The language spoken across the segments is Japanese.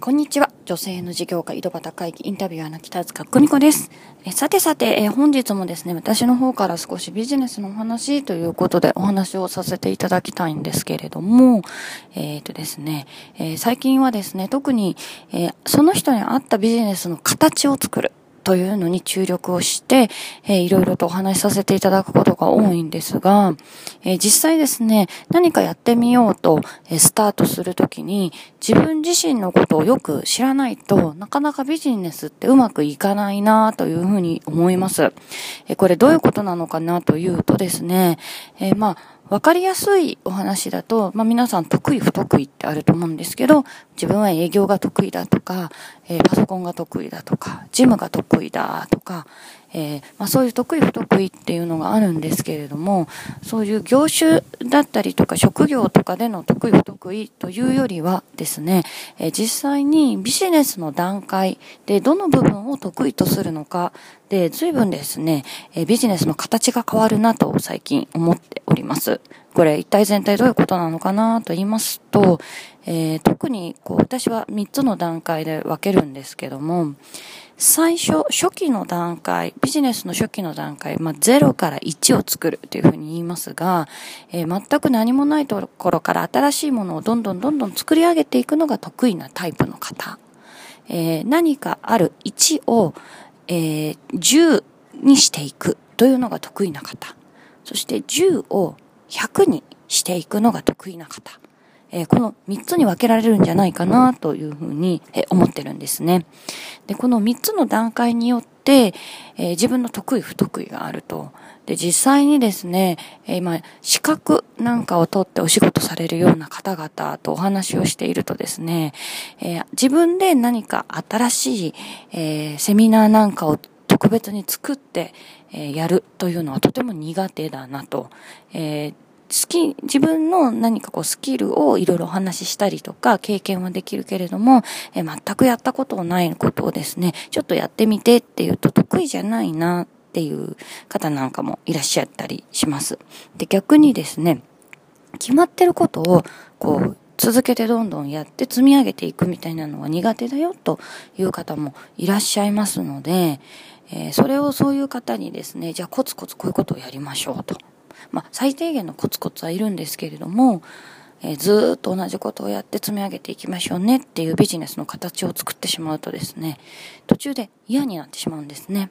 こんにちは。女性の事業家井戸端会議インタビュアーの北塚久美子です。えさてさて、え本日もですね、私の方から少しビジネスのお話ということでお話をさせていただきたいんですけれども、えっ、ー、とですね、えー、最近はですね、特に、えー、その人に合ったビジネスの形を作る。というのに注力をして、えー、いろいろとお話しさせていただくことが多いんですが、えー、実際ですね、何かやってみようと、えー、スタートするときに、自分自身のことをよく知らないとなかなかビジネスってうまくいかないなというふうに思います。えこれどういうことなのかなというとですね、えまあ、わかりやすいお話だと、まあ皆さん得意不得意ってあると思うんですけど、自分は営業が得意だとか、えー、パソコンが得意だとか、ジムが得意だとか、えー、まあ、そういう得意不得意っていうのがあるんですけれども、そういう業種だったりとか職業とかでの得意不得意というよりはですね、えー、実際にビジネスの段階でどの部分を得意とするのかで、随分ですね、えビジネスの形が変わるなと最近思っております。これ一体全体どういうことなのかなと言いますと、えー、特にこう私は3つの段階で分けるんですけども、最初、初期の段階、ビジネスの初期の段階、まあ、0から1を作るというふうに言いますが、えー、全く何もないところから新しいものをどんどんどんどん作り上げていくのが得意なタイプの方。えー、何かある1を、えー、10にしていくというのが得意な方。そして10を100にしていくのが得意な方。えー、この3つに分けられるんじゃないかなというふうに、えー、思ってるんですね。で、この3つの段階によって、えー、自分の得意不得意があると。で、実際にですね、え今、資格なんかを取ってお仕事されるような方々とお話をしているとですね、え自分で何か新しい、えセミナーなんかを特別に作って、えやるというのはとても苦手だなと。えー好き、自分の何かこうスキルをいろいろお話ししたりとか経験はできるけれども、え全くやったことないことをですね、ちょっとやってみてっていうと得意じゃないなっていう方なんかもいらっしゃったりします。で、逆にですね、決まってることをこう続けてどんどんやって積み上げていくみたいなのは苦手だよという方もいらっしゃいますので、えー、それをそういう方にですね、じゃあコツコツこういうことをやりましょうと。まあ、最低限のコツコツはいるんですけれども、えー、ずっと同じことをやって積み上げていきましょうねっていうビジネスの形を作ってしまうとですね、途中で嫌になってしまうんですね。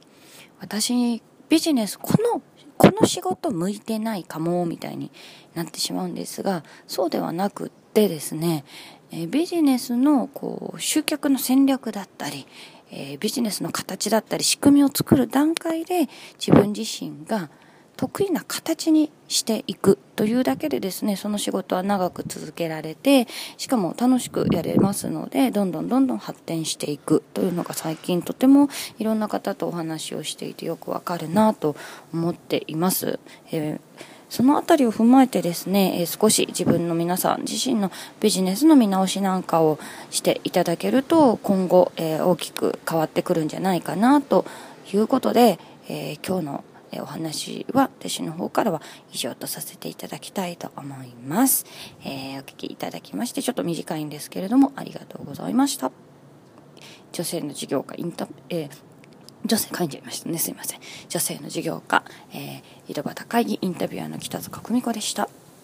私、ビジネス、この、この仕事向いてないかも、みたいになってしまうんですが、そうではなくてでですね、え、ビジネスのこう集客の戦略だったり、え、ビジネスの形だったり仕組みを作る段階で自分自身が得意な形にしていくというだけでですねその仕事は長く続けられてしかも楽しくやれますのでどんどんどんどん発展していくというのが最近とてもいろんな方とお話をしていてよくわかるなと思っています。えーそのあたりを踏まえてですね、え少し自分の皆さん自身のビジネスの見直しなんかをしていただけると今後、え大きく変わってくるんじゃないかなということで、え今日のお話は私の方からは以上とさせていただきたいと思います。えー、お聞きいただきましてちょっと短いんですけれどもありがとうございました。女性の事業家インタ、えー、女性書いちゃいましたねすいません。女性の事業家、えー、井戸端会議インタビュアーの北塚久美子でした。